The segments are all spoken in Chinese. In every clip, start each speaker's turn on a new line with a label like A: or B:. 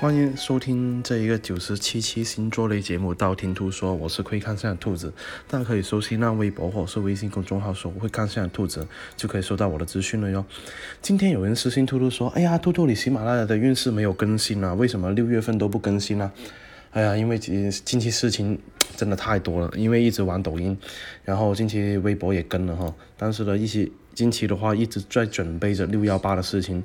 A: 欢迎收听这一个九十七期星座类节目《道听途说》，我是会看相的兔子，大家可以搜新浪微博或是微信公众号说“会看相的兔子”，就可以收到我的资讯了哟。今天有人私信兔兔说：“哎呀，兔兔，你喜马拉雅的运势没有更新啊？为什么六月份都不更新呢？”哎呀，因为近近期事情真的太多了，因为一直玩抖音，然后近期微博也跟了哈，但是呢，一些近期的话一直在准备着六幺八的事情。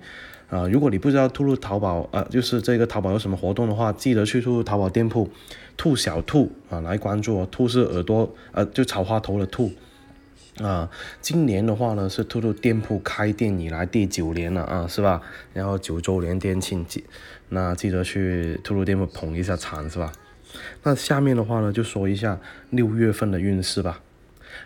A: 啊，如果你不知道兔兔淘宝，呃，就是这个淘宝有什么活动的话，记得去兔兔淘宝店铺，兔小兔啊来关注。兔是耳朵，呃，就草花头的兔。啊，今年的话呢是兔兔店铺开店以来第九年了啊，是吧？然后九周年店庆记，那记得去兔兔店铺捧一下场，是吧？那下面的话呢就说一下六月份的运势吧。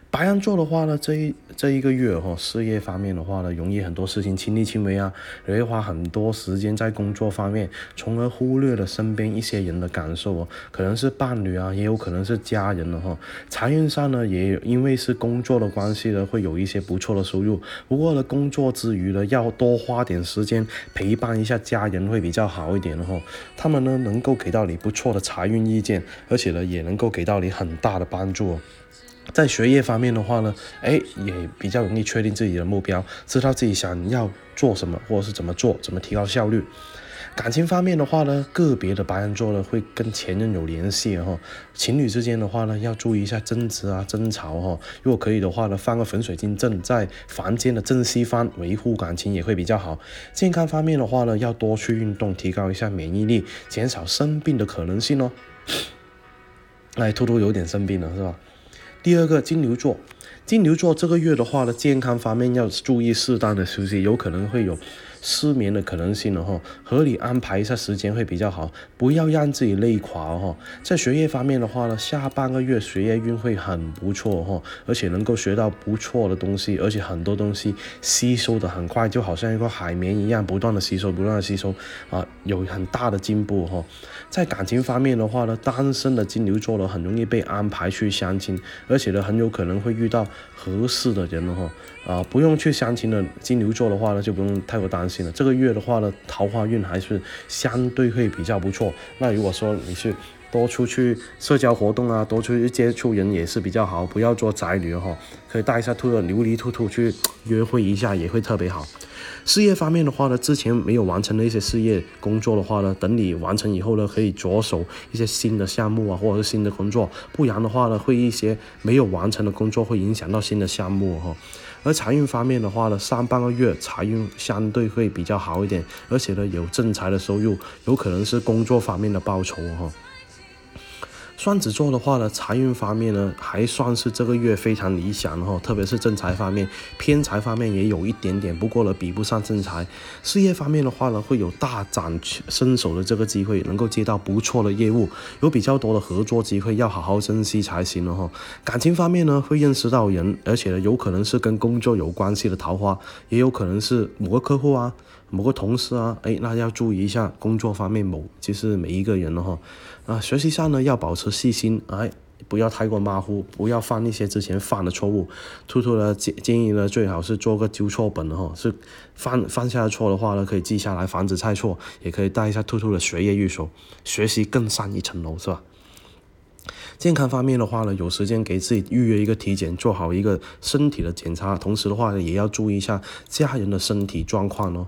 A: 白羊座的话呢，这一这一个月哈，事业方面的话呢，容易很多事情亲力亲为啊，也会花很多时间在工作方面，从而忽略了身边一些人的感受哦，可能是伴侣啊，也有可能是家人了哈。财运上呢，也因为是工作的关系呢，会有一些不错的收入。不过呢，工作之余呢，要多花点时间陪伴一下家人会比较好一点哈。他们呢，能够给到你不错的财运意见，而且呢，也能够给到你很大的帮助。哦在学业方方面的话呢，哎，也比较容易确定自己的目标，知道自己想要做什么，或者是怎么做，怎么提高效率。感情方面的话呢，个别的白羊座呢会跟前任有联系哈，情侣之间的话呢要注意一下争执啊、争吵哈。如果可以的话呢，放个粉水晶阵在房间的正西方，维护感情也会比较好。健康方面的话呢，要多去运动，提高一下免疫力，减少生病的可能性哦。哎，兔兔有点生病了是吧？第二个金牛座，金牛座这个月的话呢，健康方面要注意适当的休息，有可能会有。失眠的可能性了哈，合理安排一下时间会比较好，不要让自己累垮哈。在学业方面的话呢，下半个月学业运会很不错哈，而且能够学到不错的东西，而且很多东西吸收的很快，就好像一个海绵一样，不断的吸收，不断的吸收啊，有很大的进步哈。在感情方面的话呢，单身的金牛座呢，很容易被安排去相亲，而且呢，很有可能会遇到合适的人了哈。啊，不用去相亲的金牛座的话呢，就不用太过担心了。这个月的话呢，桃花运还是相对会比较不错。那如果说你是多出去社交活动啊，多出去接触人也是比较好，不要做宅女哈。可以带一下兔的琉璃兔兔去约会一下，也会特别好。事业方面的话呢，之前没有完成的一些事业工作的话呢，等你完成以后呢，可以着手一些新的项目啊，或者是新的工作。不然的话呢，会一些没有完成的工作会影响到新的项目哈。而财运方面的话呢，上半个月财运相对会比较好一点，而且呢有正财的收入，有可能是工作方面的报酬哈。双子座的话呢，财运方面呢还算是这个月非常理想哈，特别是正财方面，偏财方面也有一点点，不过呢比不上正财。事业方面的话呢，会有大展身手的这个机会，能够接到不错的业务，有比较多的合作机会，要好好珍惜才行了哈。感情方面呢，会认识到人，而且呢有可能是跟工作有关系的桃花，也有可能是某个客户啊。某个同事啊，哎，那要注意一下工作方面某，就是每一个人了哈，啊，学习上呢要保持细心，哎，不要太过马虎，不要犯一些之前犯的错误。兔兔呢建建议呢，最好是做个纠错本哈，是犯犯下的错的话呢，可以记下来，防止再错，也可以带一下兔兔的学业预手，学习更上一层楼，是吧？健康方面的话呢，有时间给自己预约一个体检，做好一个身体的检查，同时的话呢，也要注意一下家人的身体状况哦。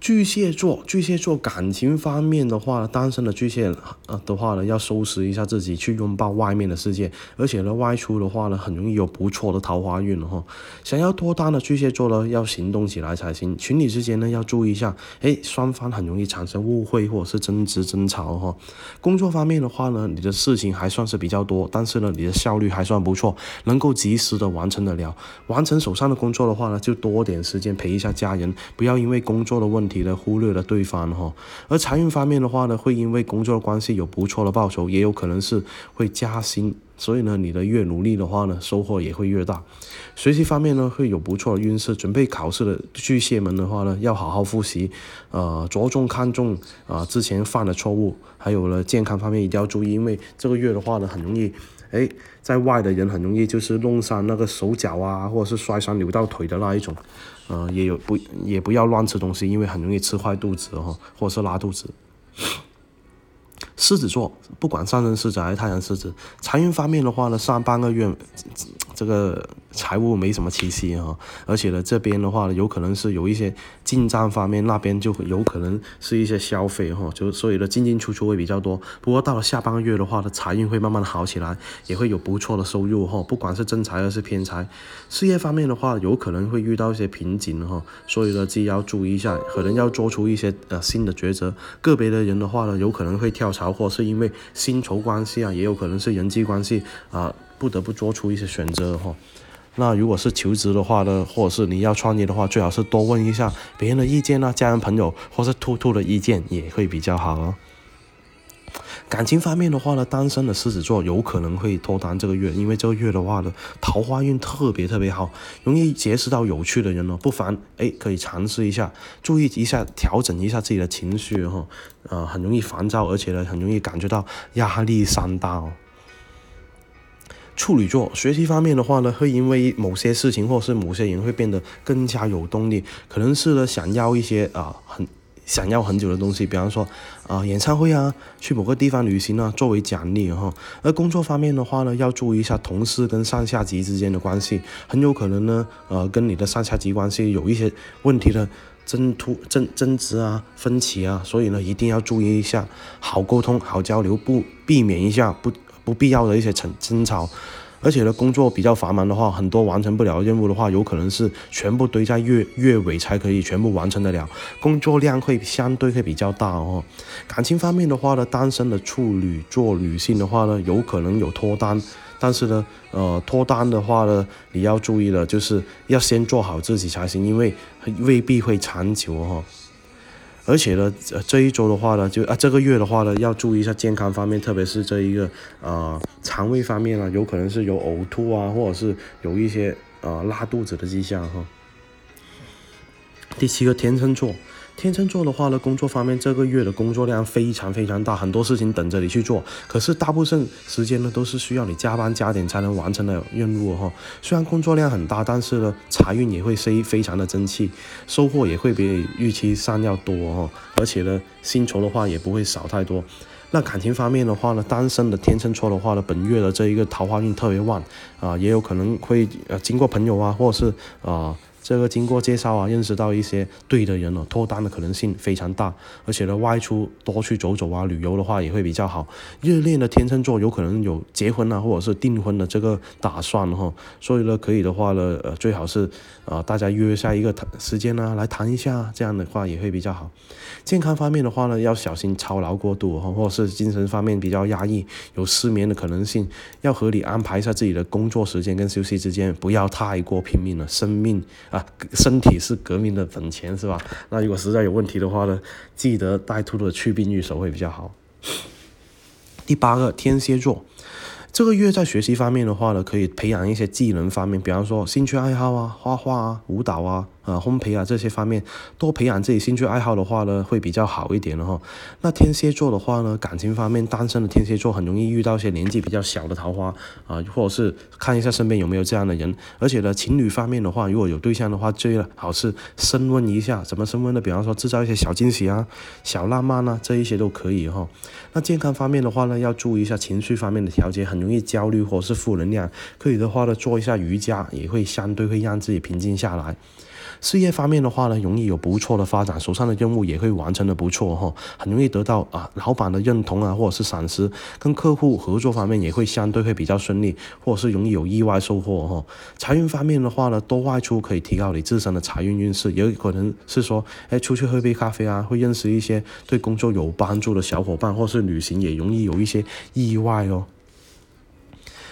A: 巨蟹座，巨蟹座感情方面的话，单身的巨蟹呃的话呢，要收拾一下自己，去拥抱外面的世界。而且呢，外出的话呢，很容易有不错的桃花运哈。想要脱单的巨蟹座呢，要行动起来才行。情侣之间呢，要注意一下，哎，双方很容易产生误会或者是争执争吵哈。工作方面的话呢，你的事情还算是比较多，但是呢，你的效率还算不错，能够及时的完成得了。完成手上的工作的话呢，就多点时间陪一下家人，不要因为工作的问题。题呢忽略了对方哈，而财运方面的话呢，会因为工作关系有不错的报酬，也有可能是会加薪，所以呢，你的越努力的话呢，收获也会越大。学习方面呢，会有不错的运势，准备考试的巨蟹们的话呢，要好好复习，呃，着重看重啊之前犯的错误，还有呢，健康方面一定要注意，因为这个月的话呢，很容易哎，在外的人很容易就是弄伤那个手脚啊，或者是摔伤扭到腿的那一种，呃，也有不也不要乱吃东西，因为很容易吃坏肚子哈，或者是拉肚子。狮子座，不管上升狮子还是太阳狮子，财运方面的话呢，上半个月这个财务没什么气息哈，而且呢，这边的话呢，有可能是有一些进账方面那边就有可能是一些消费哈，就所以呢，进进出出会比较多。不过到了下半个月的话呢，财运会慢慢的好起来，也会有不错的收入哈，不管是正财还是偏财。事业方面的话，有可能会遇到一些瓶颈哈，所以呢，自己要注意一下，可能要做出一些呃新的抉择。个别的人的话呢，有可能会跳槽。或是因为薪酬关系啊，也有可能是人际关系啊，不得不做出一些选择哈。那如果是求职的话呢，或者是你要创业的话，最好是多问一下别人的意见呢，家人朋友或是兔兔的意见也会比较好哦。感情方面的话呢，单身的狮子座有可能会脱单这个月，因为这个月的话呢，桃花运特别特别好，容易结识到有趣的人哦，不妨哎可以尝试一下，注意一下调整一下自己的情绪哈，呃很容易烦躁，而且呢很容易感觉到压力山大哦。处女座学习方面的话呢，会因为某些事情或是某些人会变得更加有动力，可能是呢想要一些啊很。想要很久的东西，比方说，啊，演唱会啊，去某个地方旅行啊，作为奖励哈。而工作方面的话呢，要注意一下同事跟上下级之间的关系，很有可能呢，呃，跟你的上下级关系有一些问题的争突争争执啊、分歧啊，所以呢，一定要注意一下，好沟通、好交流，不避免一下不不必要的一些争争吵。而且呢，工作比较繁忙的话，很多完成不了任务的话，有可能是全部堆在月月尾才可以全部完成得了，工作量会相对会比较大哦。感情方面的话呢，单身的处女座女性的话呢，有可能有脱单，但是呢，呃，脱单的话呢，你要注意了，就是要先做好自己才行，因为未必会长久哈。而且呢，这一周的话呢，就啊这个月的话呢，要注意一下健康方面，特别是这一个呃肠胃方面啊，有可能是有呕吐啊，或者是有一些呃拉肚子的迹象哈。第七个天秤座。天秤座的话呢，工作方面这个月的工作量非常非常大，很多事情等着你去做。可是大部分时间呢，都是需要你加班加点才能完成的任务哈。虽然工作量很大，但是呢，财运也会非非常的争气，收获也会比预期上要多哈。而且呢，薪酬的话也不会少太多。那感情方面的话呢，单身的天秤座的话呢，本月的这一个桃花运特别旺啊，也有可能会呃经过朋友啊，或者是啊。这个经过介绍啊，认识到一些对的人了，脱单的可能性非常大。而且呢，外出多去走走啊，旅游的话也会比较好。热恋的天秤座有可能有结婚啊，或者是订婚的这个打算哈。所以呢，可以的话呢，呃，最好是啊，大家约下一个时间呢，来谈一下，这样的话也会比较好。健康方面的话呢，要小心操劳过度哈，或者是精神方面比较压抑，有失眠的可能性，要合理安排一下自己的工作时间跟休息之间，不要太过拼命了，生命啊。身体是革命的本钱，是吧？那如果实在有问题的话呢，记得带兔的去病愈手会比较好。第八个，天蝎座。这个月在学习方面的话呢，可以培养一些技能方面，比方说兴趣爱好啊，画画啊，舞蹈啊，呃，烘焙啊这些方面，多培养自己兴趣爱好的话呢，会比较好一点的哈。那天蝎座的话呢，感情方面，单身的天蝎座很容易遇到一些年纪比较小的桃花啊，或者是看一下身边有没有这样的人。而且呢，情侣方面的话，如果有对象的话，最好是升温一下，怎么升温呢？比方说制造一些小惊喜啊，小浪漫啊，这一些都可以哈。那健康方面的话呢，要注意一下情绪方面的调节，很。容易焦虑或是负能量，可以的话呢，做一下瑜伽也会相对会让自己平静下来。事业方面的话呢，容易有不错的发展，手上的任务也会完成的不错哈，很容易得到啊老板的认同啊，或者是赏识，跟客户合作方面也会相对会比较顺利，或者是容易有意外收获哈。财运方面的话呢，多外出可以提高你自身的财运运势，也有可能是说，哎，出去喝杯咖啡啊，会认识一些对工作有帮助的小伙伴，或是旅行也容易有一些意外哦。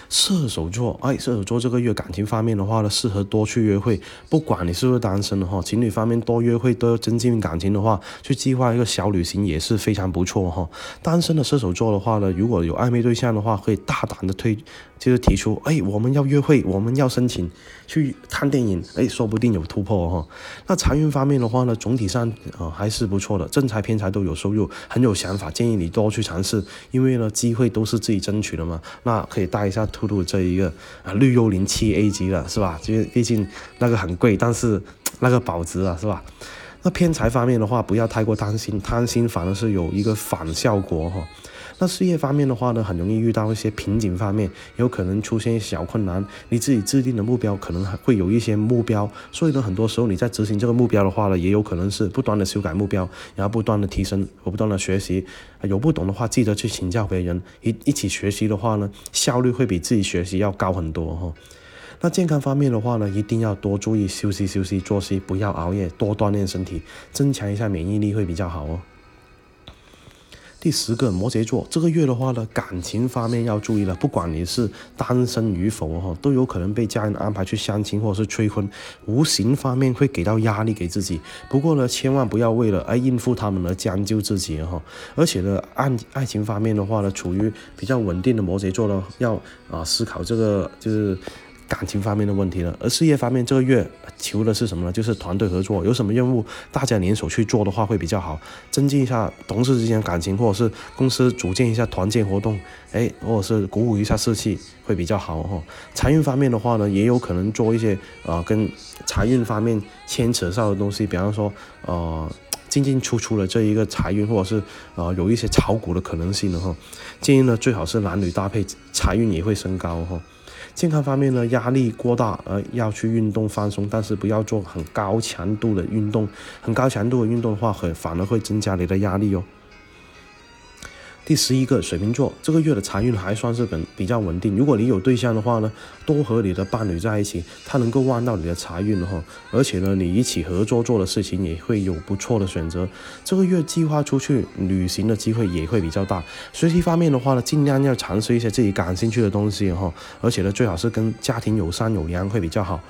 A: 射手座，哎，射手座这个月感情方面的话呢，适合多去约会，不管你是不是单身的哈，情侣方面多约会，都要增进感情的话，去计划一个小旅行也是非常不错哈。单身的射手座的话呢，如果有暧昧对象的话，可以大胆的推，就是提出，哎，我们要约会，我们要申请去看电影，哎，说不定有突破哈。那财运方面的话呢，总体上啊还是不错的，正财偏财都有收入，很有想法，建议你多去尝试，因为呢，机会都是自己争取的嘛，那可以带一下。兔兔这一个啊绿幽灵七 A 级的是吧？因为毕竟那个很贵，但是那个保值啊是吧？那偏财方面的话，不要太过贪心，贪心反而是有一个反效果哈。那事业方面的话呢，很容易遇到一些瓶颈方面，有可能出现小困难。你自己制定的目标可能会有一些目标，所以呢，很多时候你在执行这个目标的话呢，也有可能是不断的修改目标，然后不断的提升和不断的学习。有不懂的话，记得去请教别人，一一起学习的话呢，效率会比自己学习要高很多哈。那健康方面的话呢，一定要多注意休息休息作息，不要熬夜，多锻炼身体，增强一下免疫力会比较好哦。第十个摩羯座，这个月的话呢，感情方面要注意了。不管你是单身与否哈，都有可能被家人安排去相亲或者是催婚，无形方面会给到压力给自己。不过呢，千万不要为了哎应付他们而将就自己哈。而且呢，爱爱情方面的话呢，处于比较稳定的摩羯座呢，要啊思考这个就是。感情方面的问题了，而事业方面这个月求的是什么呢？就是团队合作，有什么任务大家联手去做的话会比较好，增进一下同事之间感情，或者是公司组建一下团建活动，哎，或者是鼓舞一下士气会比较好哈。财运方面的话呢，也有可能做一些呃跟财运方面牵扯上的东西，比方说呃进进出出的这一个财运，或者是呃有一些炒股的可能性的哈。建议呢最好是男女搭配，财运也会升高哈。健康方面呢，压力过大，呃，要去运动放松，但是不要做很高强度的运动，很高强度的运动的话，很反而会增加你的压力哦。第十一个水瓶座，这个月的财运还算是本比较稳定。如果你有对象的话呢，多和你的伴侣在一起，他能够旺到你的财运哈。而且呢，你一起合作做的事情也会有不错的选择。这个月计划出去旅行的机会也会比较大。学习方面的话呢，尽量要尝试一些自己感兴趣的东西哈。而且呢，最好是跟家庭有商有量会比较好。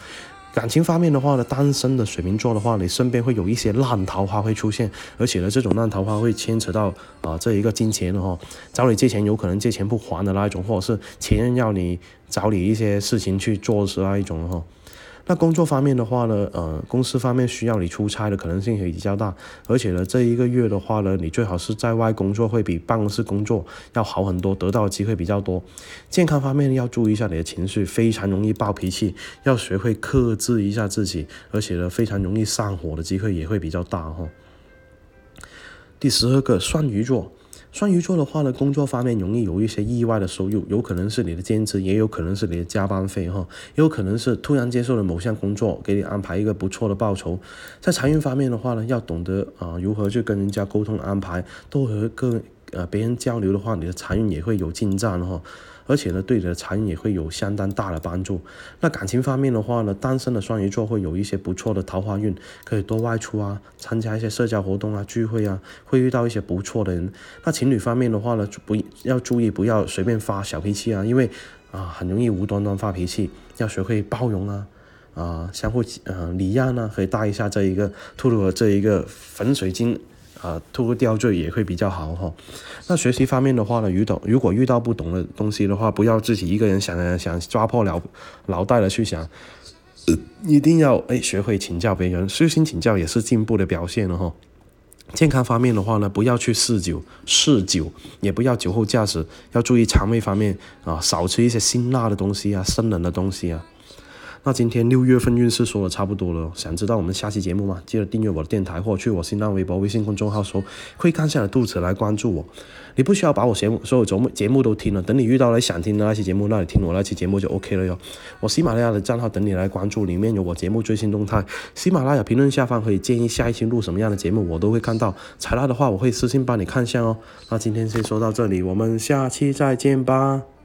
A: 感情方面的话呢，单身的水瓶座的话，你身边会有一些烂桃花会出现，而且呢，这种烂桃花会牵扯到啊这一个金钱的哈，找你借钱有可能借钱不还的那一种，或者是前任要你找你一些事情去做是那一种哈。那工作方面的话呢，呃，公司方面需要你出差的可能性也比较大，而且呢，这一个月的话呢，你最好是在外工作，会比办公室工作要好很多，得到的机会比较多。健康方面要注意一下你的情绪，非常容易暴脾气，要学会克制一下自己，而且呢，非常容易上火的机会也会比较大哈。第十二个，双鱼座。双鱼座的话呢，工作方面容易有一些意外的收入，有可能是你的兼职，也有可能是你的加班费哈，也有可能是突然接受了某项工作，给你安排一个不错的报酬。在财运方面的话呢，要懂得啊如何去跟人家沟通安排，多和跟呃别人交流的话，你的财运也会有进展哈。而且呢，对你的财运也会有相当大的帮助。那感情方面的话呢，单身的双鱼座会有一些不错的桃花运，可以多外出啊，参加一些社交活动啊、聚会啊，会遇到一些不错的人。那情侣方面的话呢，不要注意不要随便发小脾气啊，因为啊很容易无端端发脾气，要学会包容啊，啊相互呃礼让呢，可以带一下这一个兔兔的这一个粉水晶。啊，透过吊坠也会比较好哈。那学习方面的话呢，遇到如果遇到不懂的东西的话，不要自己一个人想想抓破脑脑袋的去想，一定要哎学会请教别人，虚心请教也是进步的表现了哈。健康方面的话呢，不要去嗜酒，嗜酒也不要酒后驾驶，要注意肠胃方面啊，少吃一些辛辣的东西啊，生冷的东西啊。那今天六月份运势说的差不多了，想知道我们下期节目吗？记得订阅我的电台或去我新浪微博、微信公众号搜“会看下的肚子”来关注我。你不需要把我节目所有节目节目都听了，等你遇到了想听的那期节目，那你听我那期节目就 OK 了哟。我喜马拉雅的账号等你来关注，里面有我节目最新动态。喜马拉雅评论下方可以建议下一期录什么样的节目，我都会看到。采纳的话，我会私信帮你看一下哦。那今天先说到这里，我们下期再见吧。